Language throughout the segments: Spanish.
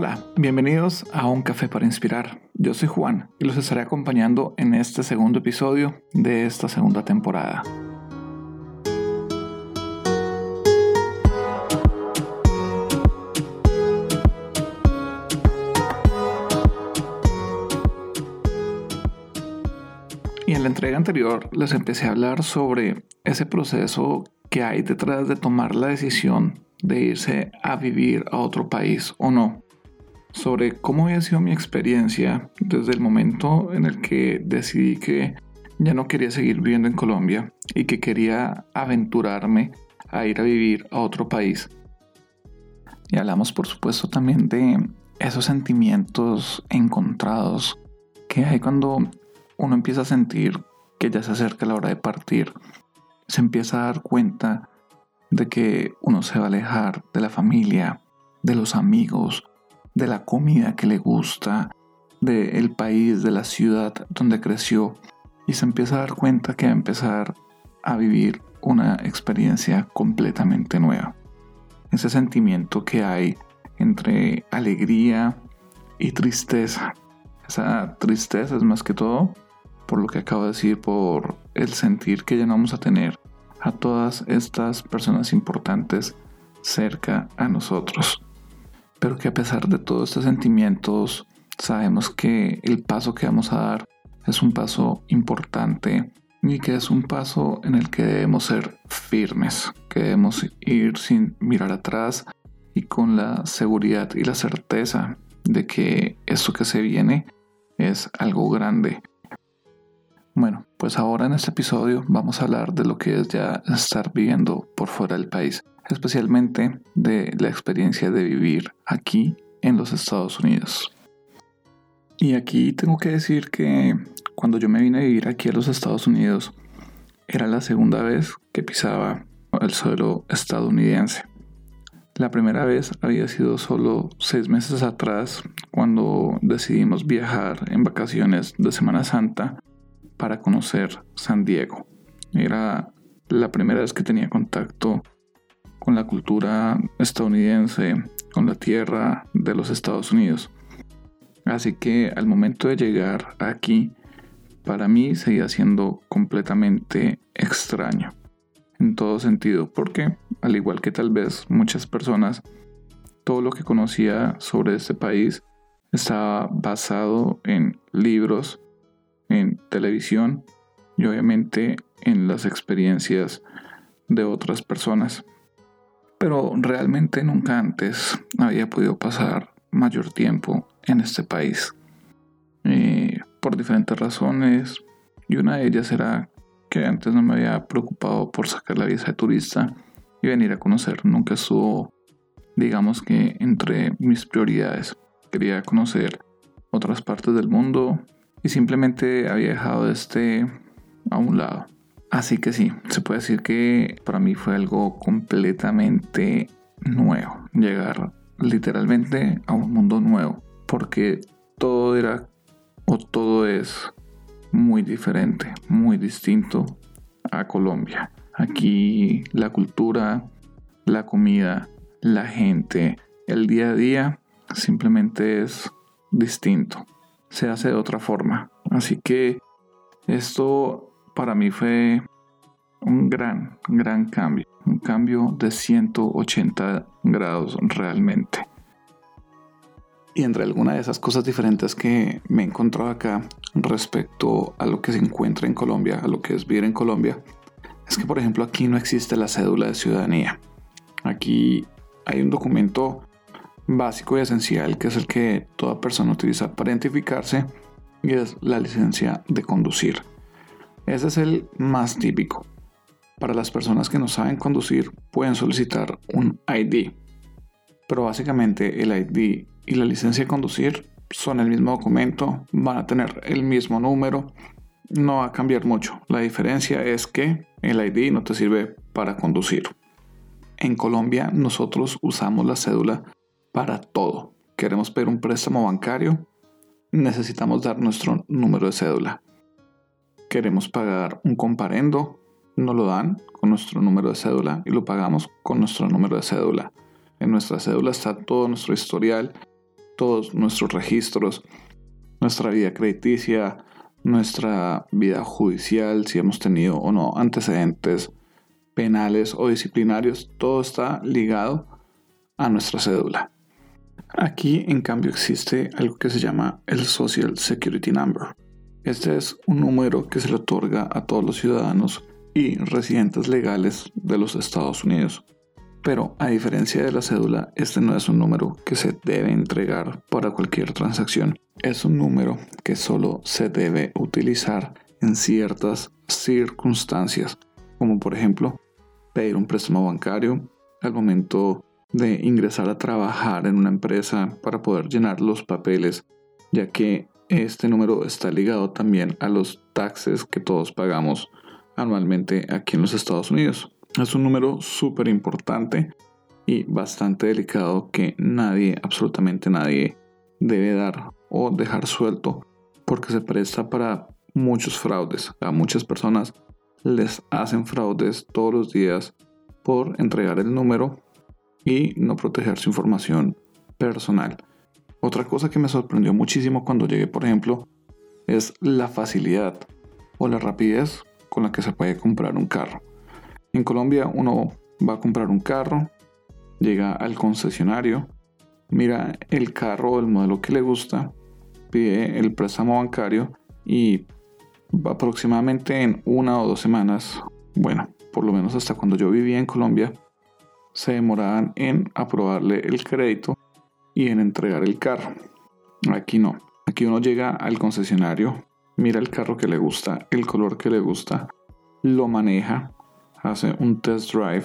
Hola, bienvenidos a Un Café para Inspirar. Yo soy Juan y los estaré acompañando en este segundo episodio de esta segunda temporada. Y en la entrega anterior les empecé a hablar sobre ese proceso que hay detrás de tomar la decisión de irse a vivir a otro país o no. Sobre cómo había sido mi experiencia desde el momento en el que decidí que ya no quería seguir viviendo en Colombia y que quería aventurarme a ir a vivir a otro país. Y hablamos por supuesto también de esos sentimientos encontrados que hay cuando uno empieza a sentir que ya se acerca la hora de partir. Se empieza a dar cuenta de que uno se va a alejar de la familia, de los amigos, de la comida que le gusta, del país, de la ciudad donde creció y se empieza a dar cuenta que va a empezar a vivir una experiencia completamente nueva. Ese sentimiento que hay entre alegría y tristeza. Esa tristeza es más que todo por lo que acabo de decir, por el sentir que ya no vamos a tener a todas estas personas importantes cerca a nosotros. Pero que a pesar de todos estos sentimientos, sabemos que el paso que vamos a dar es un paso importante y que es un paso en el que debemos ser firmes, que debemos ir sin mirar atrás y con la seguridad y la certeza de que eso que se viene es algo grande. Bueno, pues ahora en este episodio vamos a hablar de lo que es ya estar viviendo por fuera del país, especialmente de la experiencia de vivir aquí en los Estados Unidos. Y aquí tengo que decir que cuando yo me vine a vivir aquí a los Estados Unidos, era la segunda vez que pisaba el suelo estadounidense. La primera vez había sido solo seis meses atrás, cuando decidimos viajar en vacaciones de Semana Santa para conocer San Diego. Era la primera vez que tenía contacto con la cultura estadounidense, con la tierra de los Estados Unidos. Así que al momento de llegar aquí, para mí seguía siendo completamente extraño. En todo sentido, porque al igual que tal vez muchas personas, todo lo que conocía sobre este país estaba basado en libros en televisión y obviamente en las experiencias de otras personas. Pero realmente nunca antes había podido pasar mayor tiempo en este país. Por diferentes razones. Y una de ellas era que antes no me había preocupado por sacar la visa de turista y venir a conocer. Nunca estuvo, digamos que, entre mis prioridades. Quería conocer otras partes del mundo, y simplemente había dejado este a un lado. Así que sí, se puede decir que para mí fue algo completamente nuevo, llegar literalmente a un mundo nuevo, porque todo era o todo es muy diferente, muy distinto a Colombia. Aquí la cultura, la comida, la gente, el día a día simplemente es distinto se hace de otra forma. Así que esto para mí fue un gran, gran cambio. Un cambio de 180 grados realmente. Y entre algunas de esas cosas diferentes que me he encontrado acá respecto a lo que se encuentra en Colombia, a lo que es vivir en Colombia, es que por ejemplo aquí no existe la cédula de ciudadanía. Aquí hay un documento básico y esencial que es el que toda persona utiliza para identificarse y es la licencia de conducir. Ese es el más típico. Para las personas que no saben conducir pueden solicitar un ID, pero básicamente el ID y la licencia de conducir son el mismo documento, van a tener el mismo número, no va a cambiar mucho. La diferencia es que el ID no te sirve para conducir. En Colombia nosotros usamos la cédula para todo. Queremos pedir un préstamo bancario, necesitamos dar nuestro número de cédula. Queremos pagar un comparendo, no lo dan con nuestro número de cédula y lo pagamos con nuestro número de cédula. En nuestra cédula está todo nuestro historial todos nuestros registros, nuestra vida crediticia, nuestra vida judicial, si hemos tenido o no antecedentes penales o disciplinarios, todo está ligado a nuestra cédula. Aquí, en cambio, existe algo que se llama el Social Security Number. Este es un número que se le otorga a todos los ciudadanos y residentes legales de los Estados Unidos. Pero a diferencia de la cédula, este no es un número que se debe entregar para cualquier transacción. Es un número que solo se debe utilizar en ciertas circunstancias, como por ejemplo pedir un préstamo bancario, al momento de ingresar a trabajar en una empresa para poder llenar los papeles, ya que este número está ligado también a los taxes que todos pagamos anualmente aquí en los Estados Unidos. Es un número súper importante y bastante delicado que nadie, absolutamente nadie, debe dar o dejar suelto porque se presta para muchos fraudes. A muchas personas les hacen fraudes todos los días por entregar el número y no proteger su información personal. Otra cosa que me sorprendió muchísimo cuando llegué, por ejemplo, es la facilidad o la rapidez con la que se puede comprar un carro. En Colombia uno va a comprar un carro, llega al concesionario, mira el carro o el modelo que le gusta, pide el préstamo bancario y aproximadamente en una o dos semanas, bueno, por lo menos hasta cuando yo vivía en Colombia, se demoraban en aprobarle el crédito y en entregar el carro. Aquí no. Aquí uno llega al concesionario, mira el carro que le gusta, el color que le gusta, lo maneja, hace un test drive.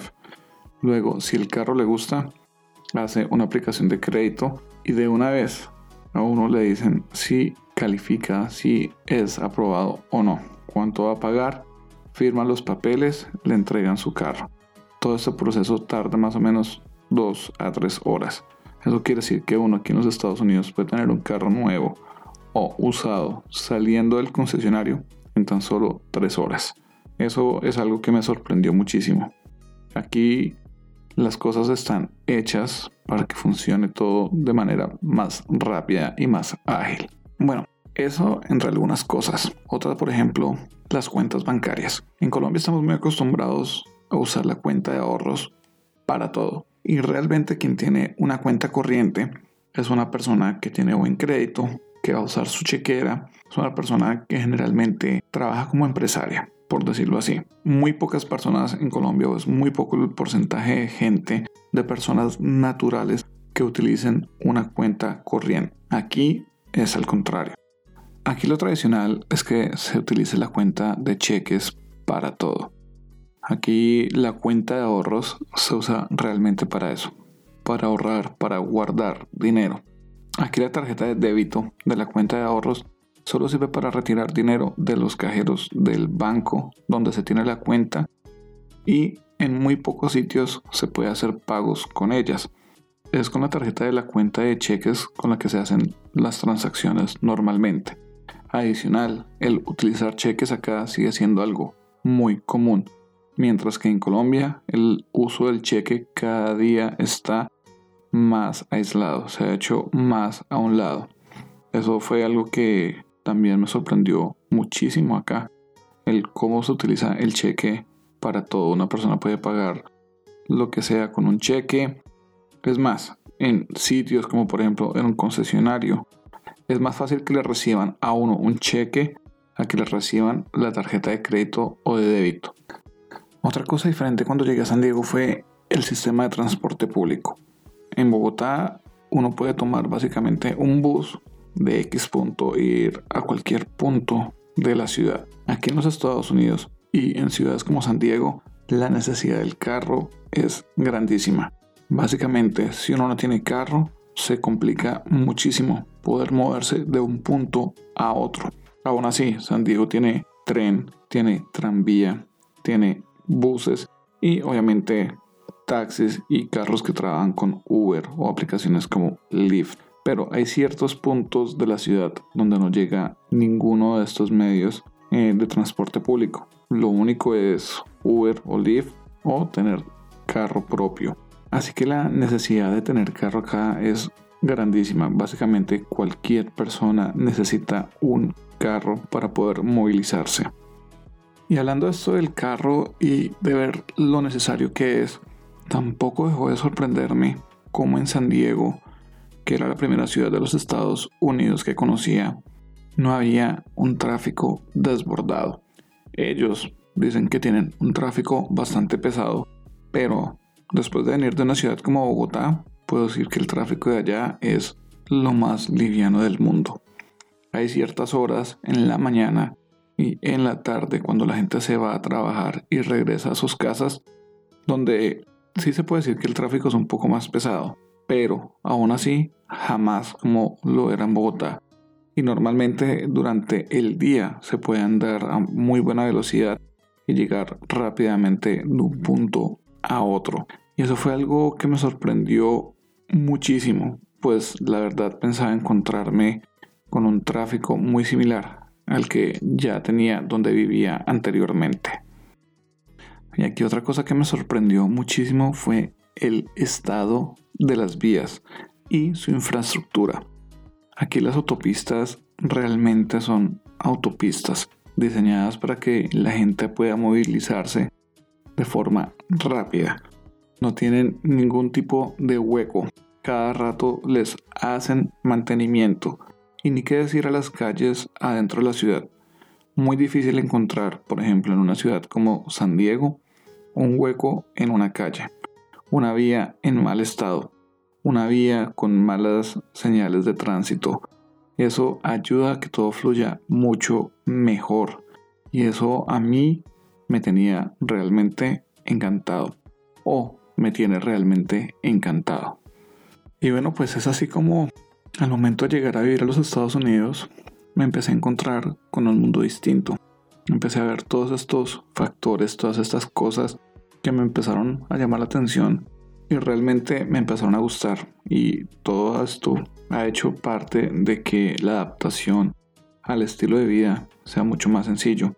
Luego, si el carro le gusta, hace una aplicación de crédito y de una vez a uno le dicen si califica, si es aprobado o no, cuánto va a pagar, firma los papeles, le entregan su carro. Todo este proceso tarda más o menos 2 a 3 horas. Eso quiere decir que uno aquí en los Estados Unidos puede tener un carro nuevo o usado saliendo del concesionario en tan solo 3 horas. Eso es algo que me sorprendió muchísimo. Aquí las cosas están hechas para que funcione todo de manera más rápida y más ágil. Bueno, eso entre algunas cosas. Otra, por ejemplo, las cuentas bancarias. En Colombia estamos muy acostumbrados a usar la cuenta de ahorros para todo. Y realmente quien tiene una cuenta corriente es una persona que tiene buen crédito, que va a usar su chequera, es una persona que generalmente trabaja como empresaria por decirlo así. Muy pocas personas en Colombia, o es muy poco el porcentaje de gente, de personas naturales que utilicen una cuenta corriente. Aquí es al contrario. Aquí lo tradicional es que se utilice la cuenta de cheques para todo. Aquí la cuenta de ahorros se usa realmente para eso, para ahorrar, para guardar dinero. Aquí la tarjeta de débito de la cuenta de ahorros solo sirve para retirar dinero de los cajeros del banco donde se tiene la cuenta y en muy pocos sitios se puede hacer pagos con ellas. Es con la tarjeta de la cuenta de cheques con la que se hacen las transacciones normalmente. Adicional, el utilizar cheques acá sigue siendo algo muy común, mientras que en Colombia el uso del cheque cada día está más aislado, se ha hecho más a un lado. Eso fue algo que también me sorprendió muchísimo acá el cómo se utiliza el cheque para todo. Una persona puede pagar lo que sea con un cheque. Es más, en sitios como por ejemplo en un concesionario, es más fácil que le reciban a uno un cheque a que le reciban la tarjeta de crédito o de débito. Otra cosa diferente cuando llegué a San Diego fue el sistema de transporte público. En Bogotá uno puede tomar básicamente un bus de X punto ir a cualquier punto de la ciudad. Aquí en los Estados Unidos y en ciudades como San Diego, la necesidad del carro es grandísima. Básicamente, si uno no tiene carro, se complica muchísimo poder moverse de un punto a otro. Aún así, San Diego tiene tren, tiene tranvía, tiene buses y obviamente taxis y carros que trabajan con Uber o aplicaciones como Lyft. Pero hay ciertos puntos de la ciudad donde no llega ninguno de estos medios eh, de transporte público. Lo único es Uber o Lyft o tener carro propio. Así que la necesidad de tener carro acá es grandísima. Básicamente cualquier persona necesita un carro para poder movilizarse. Y hablando de esto del carro y de ver lo necesario que es, tampoco dejó de sorprenderme cómo en San Diego, que era la primera ciudad de los Estados Unidos que conocía, no había un tráfico desbordado. Ellos dicen que tienen un tráfico bastante pesado, pero después de venir de una ciudad como Bogotá, puedo decir que el tráfico de allá es lo más liviano del mundo. Hay ciertas horas en la mañana y en la tarde cuando la gente se va a trabajar y regresa a sus casas, donde sí se puede decir que el tráfico es un poco más pesado, pero aún así jamás como lo era en Bogotá. Y normalmente durante el día se puede andar a muy buena velocidad y llegar rápidamente de un punto a otro. Y eso fue algo que me sorprendió muchísimo, pues la verdad pensaba encontrarme con un tráfico muy similar al que ya tenía donde vivía anteriormente. Y aquí otra cosa que me sorprendió muchísimo fue el estado de las vías y su infraestructura. Aquí las autopistas realmente son autopistas diseñadas para que la gente pueda movilizarse de forma rápida. No tienen ningún tipo de hueco. Cada rato les hacen mantenimiento. Y ni qué decir a las calles adentro de la ciudad. Muy difícil encontrar, por ejemplo, en una ciudad como San Diego, un hueco en una calle, una vía en mal estado, una vía con malas señales de tránsito. Eso ayuda a que todo fluya mucho mejor. Y eso a mí me tenía realmente encantado. O me tiene realmente encantado. Y bueno, pues es así como al momento de llegar a vivir a los Estados Unidos, me empecé a encontrar con un mundo distinto. Empecé a ver todos estos factores, todas estas cosas que me empezaron a llamar la atención y realmente me empezaron a gustar. Y todo esto ha hecho parte de que la adaptación al estilo de vida sea mucho más sencillo.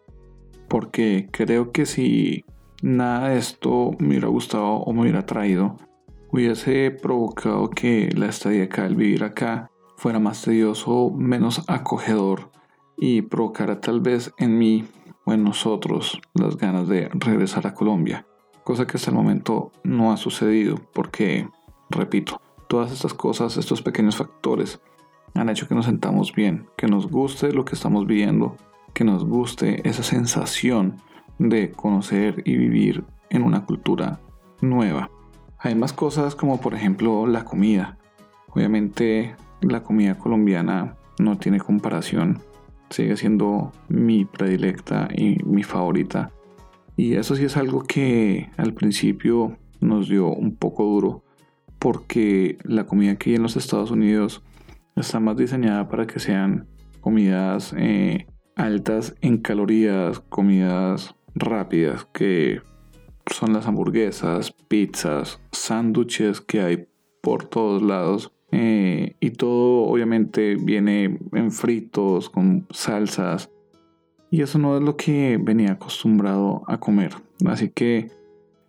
Porque creo que si nada de esto me hubiera gustado o me hubiera traído, hubiese provocado que la estadía acá, el vivir acá, fuera más tedioso, menos acogedor y provocara tal vez en mí o en nosotros las ganas de regresar a Colombia. Cosa que hasta el momento no ha sucedido porque, repito, todas estas cosas, estos pequeños factores han hecho que nos sentamos bien, que nos guste lo que estamos viendo, que nos guste esa sensación de conocer y vivir en una cultura nueva. Hay más cosas como por ejemplo la comida. Obviamente la comida colombiana no tiene comparación. Sigue siendo mi predilecta y mi favorita. Y eso sí es algo que al principio nos dio un poco duro porque la comida aquí en los Estados Unidos está más diseñada para que sean comidas eh, altas en calorías, comidas rápidas que son las hamburguesas, pizzas, sándwiches que hay por todos lados. Eh, y todo obviamente viene en fritos, con salsas. Y eso no es lo que venía acostumbrado a comer. Así que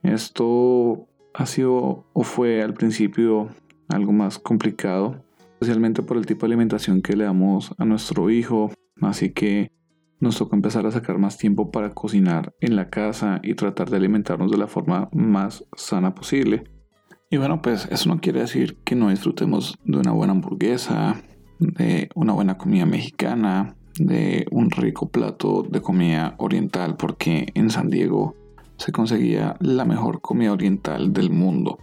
esto ha sido o fue al principio algo más complicado. Especialmente por el tipo de alimentación que le damos a nuestro hijo. Así que nos tocó empezar a sacar más tiempo para cocinar en la casa y tratar de alimentarnos de la forma más sana posible. Y bueno, pues eso no quiere decir que no disfrutemos de una buena hamburguesa, de una buena comida mexicana, de un rico plato de comida oriental, porque en San Diego se conseguía la mejor comida oriental del mundo.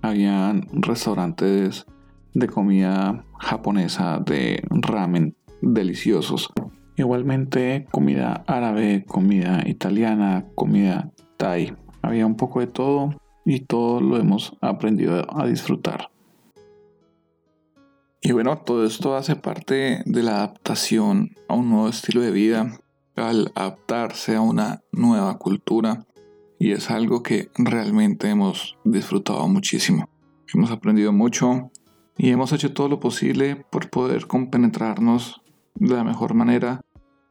Habían restaurantes de comida japonesa, de ramen deliciosos. Igualmente comida árabe, comida italiana, comida thai. Había un poco de todo y todo lo hemos aprendido a disfrutar. Y bueno, todo esto hace parte de la adaptación a un nuevo estilo de vida, al adaptarse a una nueva cultura y es algo que realmente hemos disfrutado muchísimo. Hemos aprendido mucho y hemos hecho todo lo posible por poder compenetrarnos de la mejor manera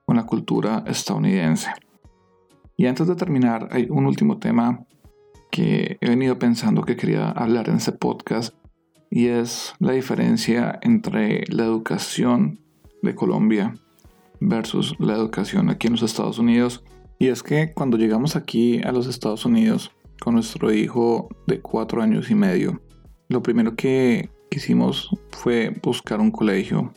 con la cultura estadounidense. Y antes de terminar, hay un último tema que he venido pensando que quería hablar en este podcast y es la diferencia entre la educación de Colombia versus la educación aquí en los Estados Unidos. Y es que cuando llegamos aquí a los Estados Unidos con nuestro hijo de cuatro años y medio, lo primero que hicimos fue buscar un colegio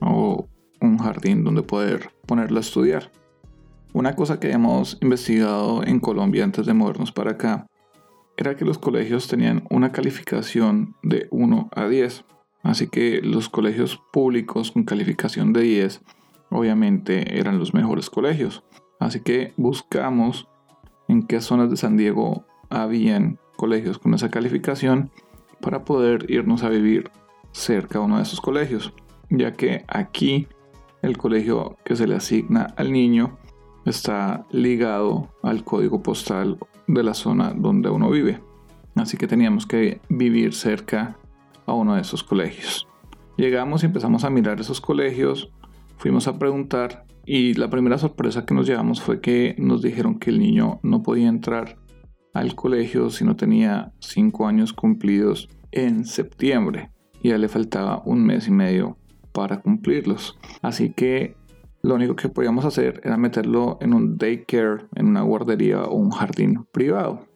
o un jardín donde poder ponerlo a estudiar. Una cosa que hemos investigado en Colombia antes de movernos para acá era que los colegios tenían una calificación de 1 a 10. Así que los colegios públicos con calificación de 10 obviamente eran los mejores colegios. Así que buscamos en qué zonas de San Diego habían colegios con esa calificación para poder irnos a vivir cerca de uno de esos colegios, ya que aquí el colegio que se le asigna al niño está ligado al código postal de la zona donde uno vive. Así que teníamos que vivir cerca a uno de esos colegios. Llegamos y empezamos a mirar esos colegios, fuimos a preguntar y la primera sorpresa que nos llevamos fue que nos dijeron que el niño no podía entrar al colegio si no tenía 5 años cumplidos en septiembre ya le faltaba un mes y medio para cumplirlos. Así que lo único que podíamos hacer era meterlo en un daycare, en una guardería o un jardín privado.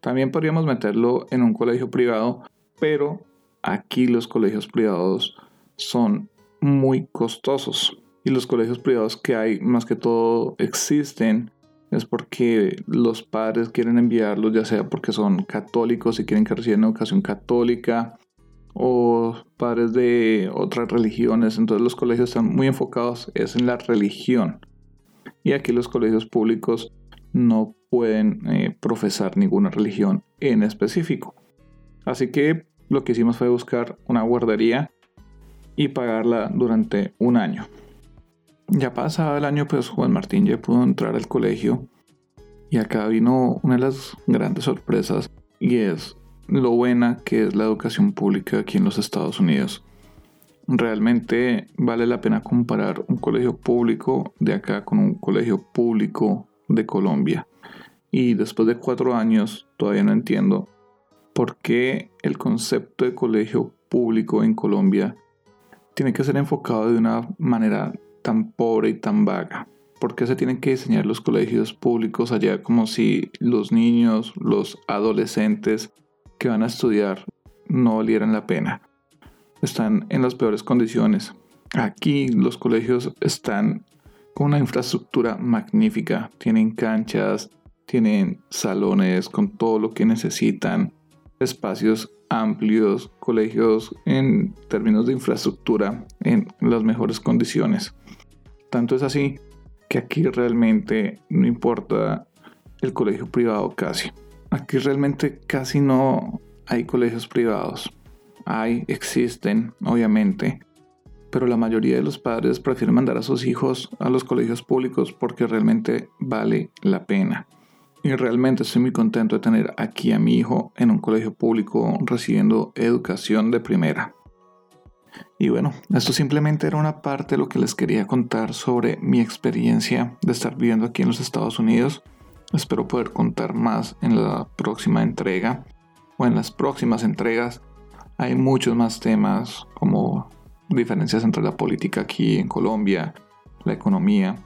También podríamos meterlo en un colegio privado, pero aquí los colegios privados son muy costosos. Y los colegios privados que hay, más que todo, existen es porque los padres quieren enviarlos, ya sea porque son católicos y quieren que reciban educación católica, o padres de otras religiones. Entonces los colegios están muy enfocados es en la religión. Y aquí los colegios públicos no pueden eh, profesar ninguna religión en específico. Así que lo que hicimos fue buscar una guardería y pagarla durante un año. Ya pasado el año, pues Juan Martín ya pudo entrar al colegio. Y acá vino una de las grandes sorpresas y es lo buena que es la educación pública aquí en los Estados Unidos. Realmente vale la pena comparar un colegio público de acá con un colegio público de Colombia. Y después de cuatro años todavía no entiendo por qué el concepto de colegio público en Colombia tiene que ser enfocado de una manera tan pobre y tan vaga. ¿Por qué se tienen que diseñar los colegios públicos allá como si los niños, los adolescentes que van a estudiar no valieran la pena. Están en las peores condiciones. Aquí los colegios están con una infraestructura magnífica. Tienen canchas, tienen salones con todo lo que necesitan, espacios amplios, colegios en términos de infraestructura en las mejores condiciones. Tanto es así que aquí realmente no importa el colegio privado casi. Aquí realmente casi no hay colegios privados. Hay, existen, obviamente, pero la mayoría de los padres prefieren mandar a sus hijos a los colegios públicos porque realmente vale la pena. Y realmente estoy muy contento de tener aquí a mi hijo en un colegio público recibiendo educación de primera. Y bueno, esto simplemente era una parte de lo que les quería contar sobre mi experiencia de estar viviendo aquí en los Estados Unidos. Espero poder contar más en la próxima entrega o en las próximas entregas. Hay muchos más temas como diferencias entre la política aquí en Colombia, la economía,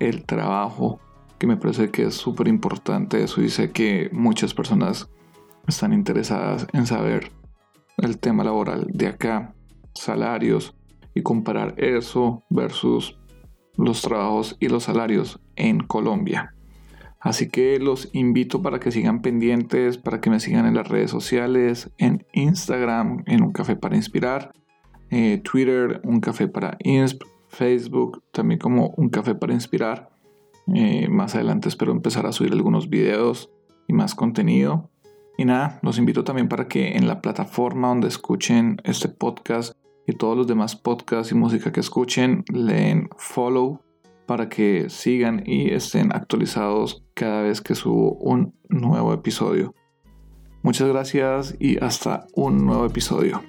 el trabajo, que me parece que es súper importante eso y sé que muchas personas están interesadas en saber el tema laboral de acá, salarios y comparar eso versus los trabajos y los salarios en Colombia. Así que los invito para que sigan pendientes, para que me sigan en las redes sociales, en Instagram, en Un Café para Inspirar, eh, Twitter, Un Café para Insp, Facebook, también como Un Café para Inspirar. Eh, más adelante espero empezar a subir algunos videos y más contenido. Y nada, los invito también para que en la plataforma donde escuchen este podcast y todos los demás podcasts y música que escuchen, leen follow para que sigan y estén actualizados cada vez que subo un nuevo episodio. Muchas gracias y hasta un nuevo episodio.